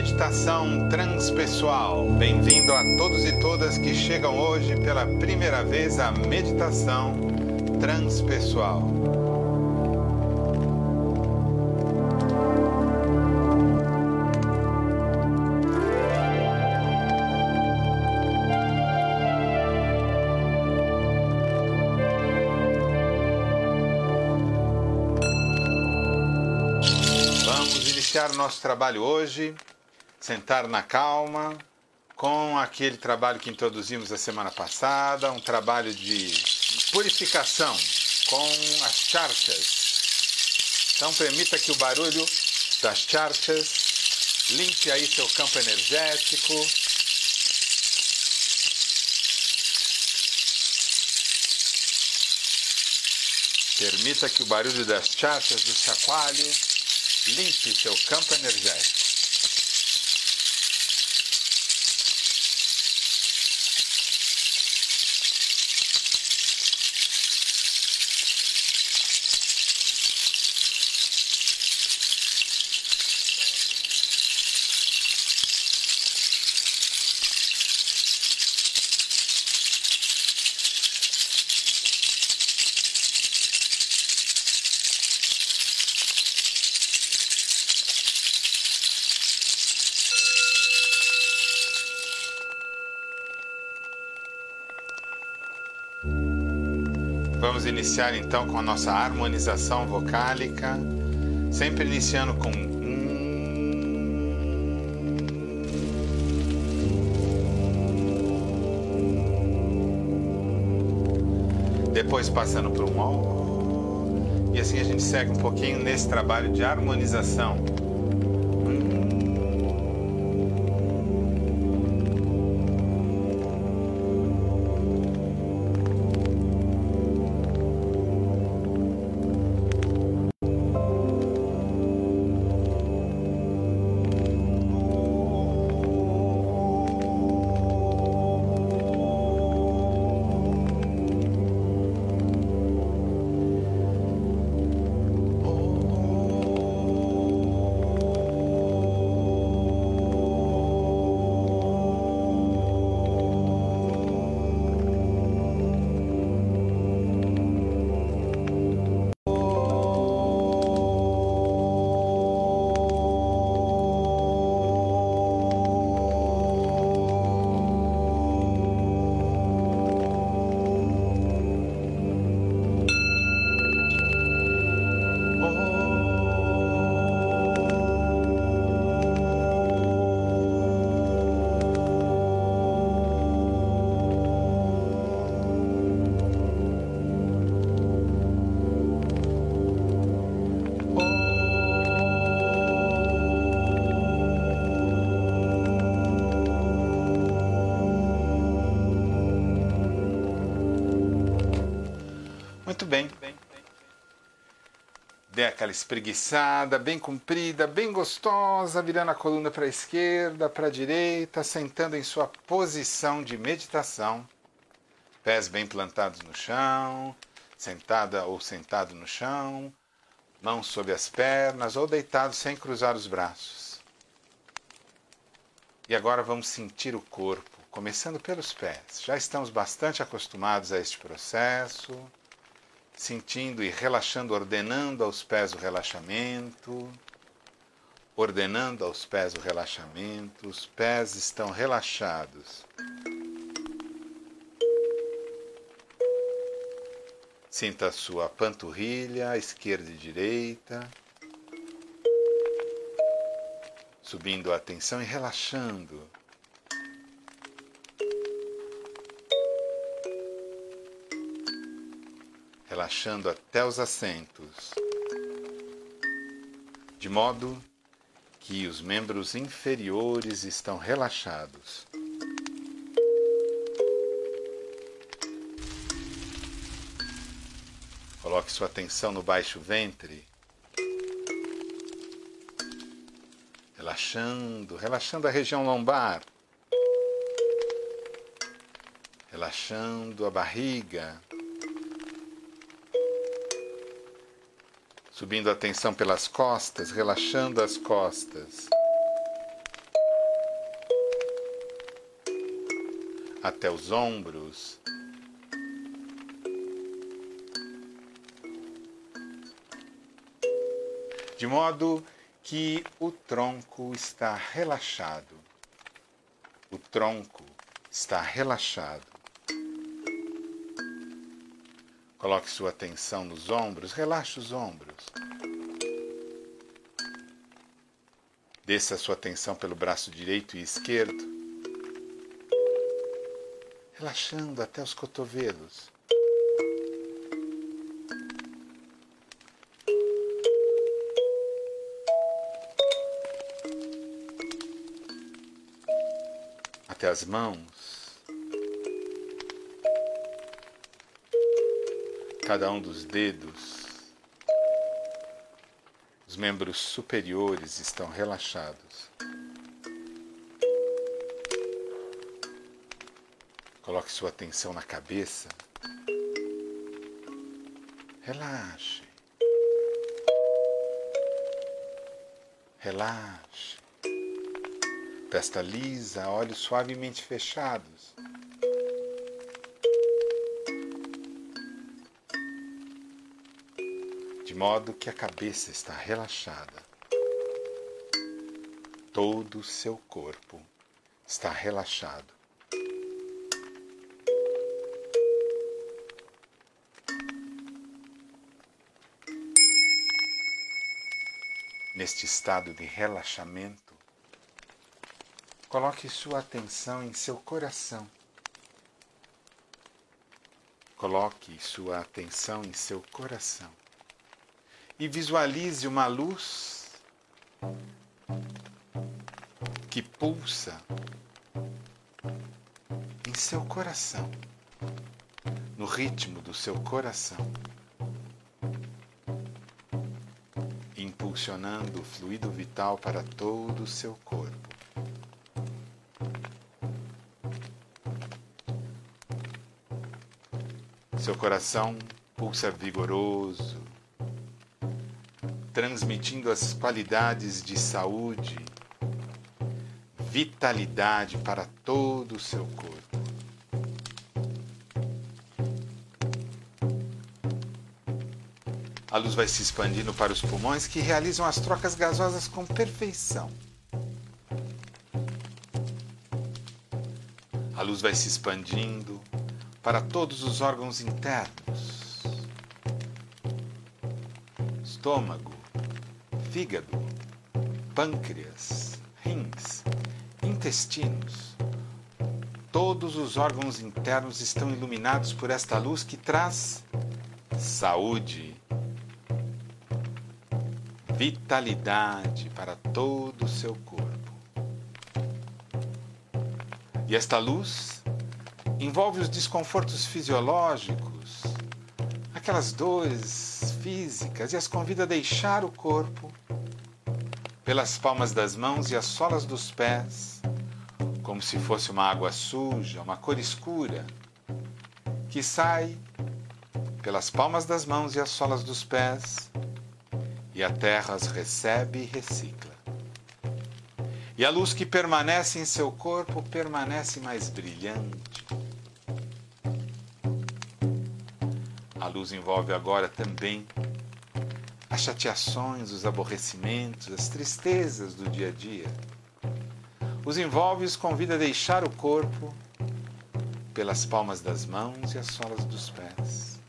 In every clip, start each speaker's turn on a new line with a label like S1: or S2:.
S1: Meditação transpessoal. Bem-vindo a todos e todas que chegam hoje pela primeira vez à meditação transpessoal. Vamos iniciar nosso trabalho hoje sentar na calma, com aquele trabalho que introduzimos a semana passada, um trabalho de purificação com as charchas. Então permita que o barulho das charchas limpe aí seu campo energético. Permita que o barulho das charchas do chacoalho limpe seu campo energético. Iniciar então com a nossa harmonização vocálica, sempre iniciando com depois passando para um e assim a gente segue um pouquinho nesse trabalho de harmonização Dê aquela espreguiçada, bem comprida, bem gostosa, virando a coluna para a esquerda, para a direita, sentando em sua posição de meditação. Pés bem plantados no chão, sentada ou sentado no chão, mãos sob as pernas ou deitado sem cruzar os braços. E agora vamos sentir o corpo, começando pelos pés. Já estamos bastante acostumados a este processo sentindo e relaxando, ordenando aos pés o relaxamento, ordenando aos pés o relaxamento, os pés estão relaxados. Sinta a sua panturrilha, esquerda e direita, subindo a atenção e relaxando. Relaxando até os assentos, de modo que os membros inferiores estão relaxados. Coloque sua atenção no baixo ventre, relaxando, relaxando a região lombar, relaxando a barriga. Subindo a tensão pelas costas, relaxando as costas. Até os ombros. De modo que o tronco está relaxado. O tronco está relaxado. Coloque sua atenção nos ombros, relaxe os ombros. Desça sua atenção pelo braço direito e esquerdo, relaxando até os cotovelos. Até as mãos. Cada um dos dedos os membros superiores estão relaxados. Coloque sua atenção na cabeça. Relaxe. Relaxe. Testa lisa, olhos suavemente fechados. Modo que a cabeça está relaxada. Todo o seu corpo está relaxado. Neste estado de relaxamento, coloque sua atenção em seu coração. Coloque sua atenção em seu coração e visualize uma luz que pulsa em seu coração, no ritmo do seu coração, impulsionando o fluido vital para todo o seu corpo. Seu coração pulsa vigoroso, transmitindo as qualidades de saúde, vitalidade para todo o seu corpo. A luz vai se expandindo para os pulmões que realizam as trocas gasosas com perfeição. A luz vai se expandindo para todos os órgãos internos: estômago, fígado, pâncreas, rins, intestinos. Todos os órgãos internos estão iluminados por esta luz que traz saúde, vitalidade para todo o seu corpo. E esta luz envolve os desconfortos fisiológicos, aquelas dores físicas e as convida a deixar o corpo pelas palmas das mãos e as solas dos pés, como se fosse uma água suja, uma cor escura, que sai pelas palmas das mãos e as solas dos pés, e a terra as recebe e recicla. E a luz que permanece em seu corpo permanece mais brilhante. A luz envolve agora também as chateações, os aborrecimentos, as tristezas do dia a dia. Os envolve e os convida a deixar o corpo pelas palmas das mãos e as solas dos pés.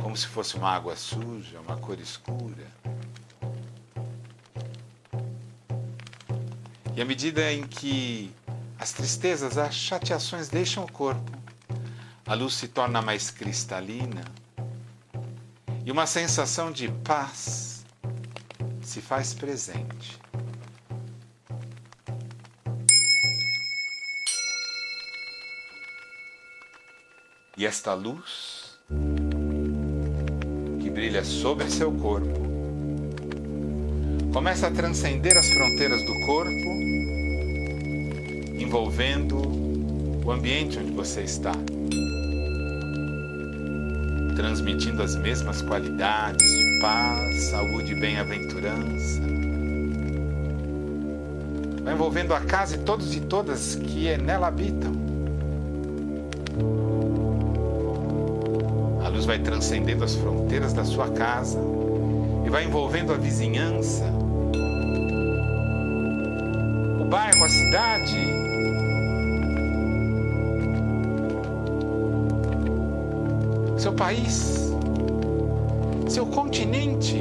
S1: Como se fosse uma água suja, uma cor escura. E à medida em que as tristezas, as chateações deixam o corpo, a luz se torna mais cristalina e uma sensação de paz se faz presente. E esta luz que brilha sobre seu corpo começa a transcender as fronteiras do corpo, envolvendo o ambiente onde você está transmitindo as mesmas qualidades de paz, saúde e bem-aventurança. vai envolvendo a casa e todos e todas que nela habitam. A luz vai transcendendo as fronteiras da sua casa e vai envolvendo a vizinhança, o bairro, a cidade. Seu país, seu continente.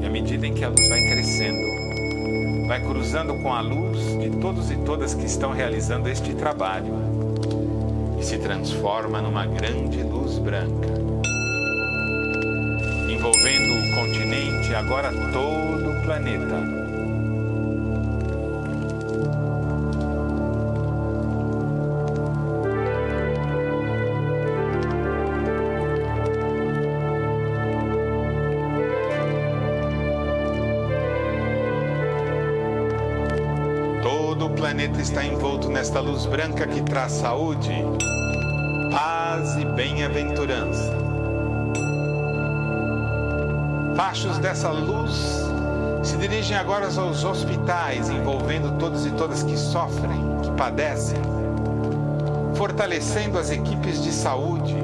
S1: E à medida em que a luz vai crescendo, vai cruzando com a luz de todos e todas que estão realizando este trabalho e se transforma numa grande luz branca, envolvendo o continente e agora todo o planeta. Planeta está envolto nesta luz branca que traz saúde, paz e bem-aventurança. Fachos dessa luz se dirigem agora aos hospitais, envolvendo todos e todas que sofrem, que padecem, fortalecendo as equipes de saúde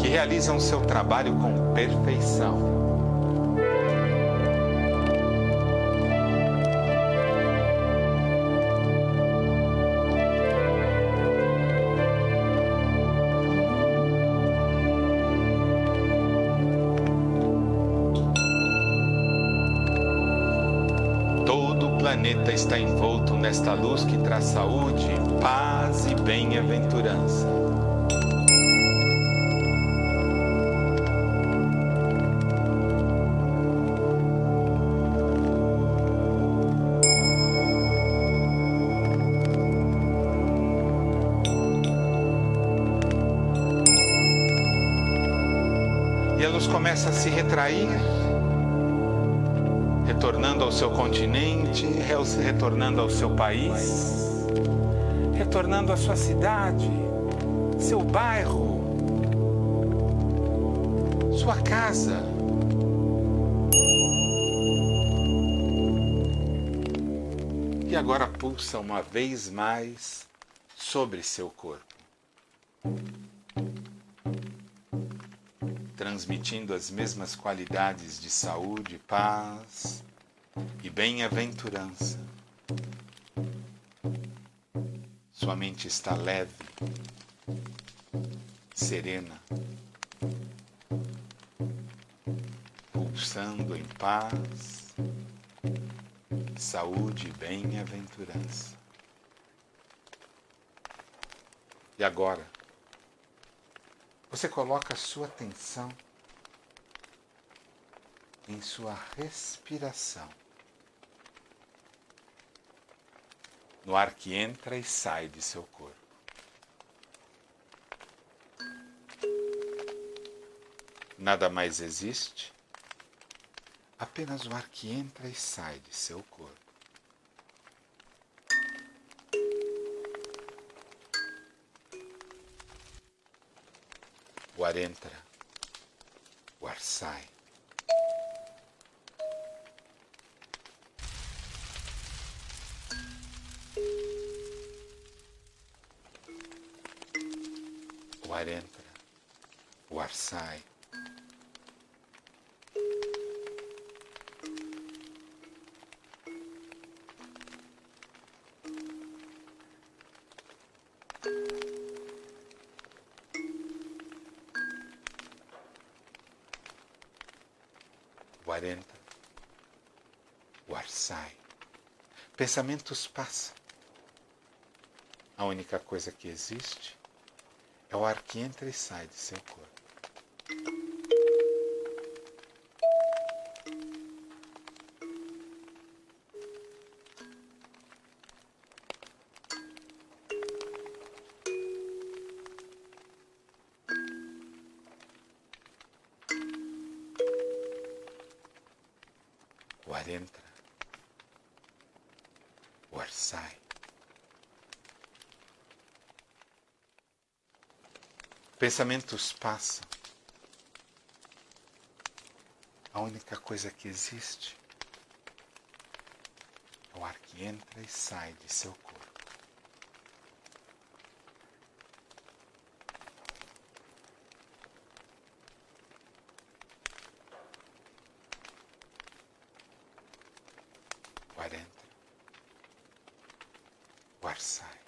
S1: que realizam seu trabalho com perfeição. Planeta está envolto nesta luz que traz saúde, paz e bem-aventurança. E a luz começa a se retrair retornando ao seu continente, retornando ao seu país, retornando à sua cidade, seu bairro, sua casa. E agora pulsa uma vez mais sobre seu corpo. transmitindo as mesmas qualidades de saúde, paz, e bem-aventurança. Sua mente está leve, serena, pulsando em paz, saúde e bem-aventurança. E agora, você coloca sua atenção em sua respiração. No ar que entra e sai de seu corpo. Nada mais existe, apenas o ar que entra e sai de seu corpo. O ar entra, o ar sai. Ar entra, o ar sai. O ar o ar sai. Pensamentos passam. A única coisa que existe é o ar que entra e sai de seu corpo. Pensamentos passam. A única coisa que existe É o ar que entra e sai de seu corpo. O ar entra. O ar sai.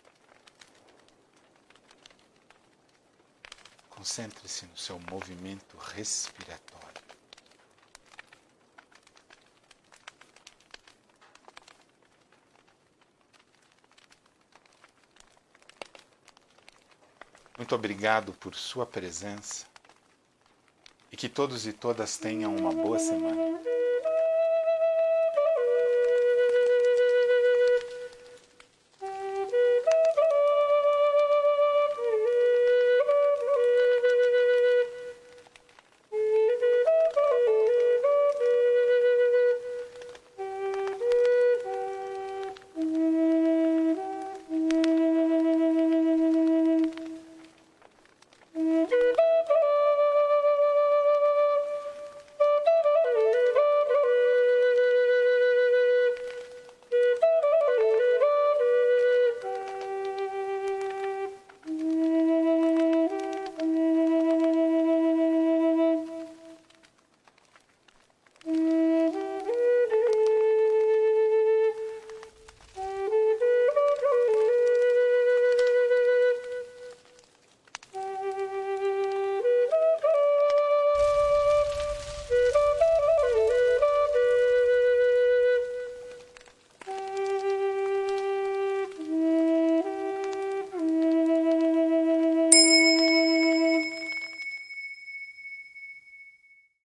S1: Concentre-se no seu movimento respiratório. Muito obrigado por sua presença e que todos e todas tenham uma boa semana.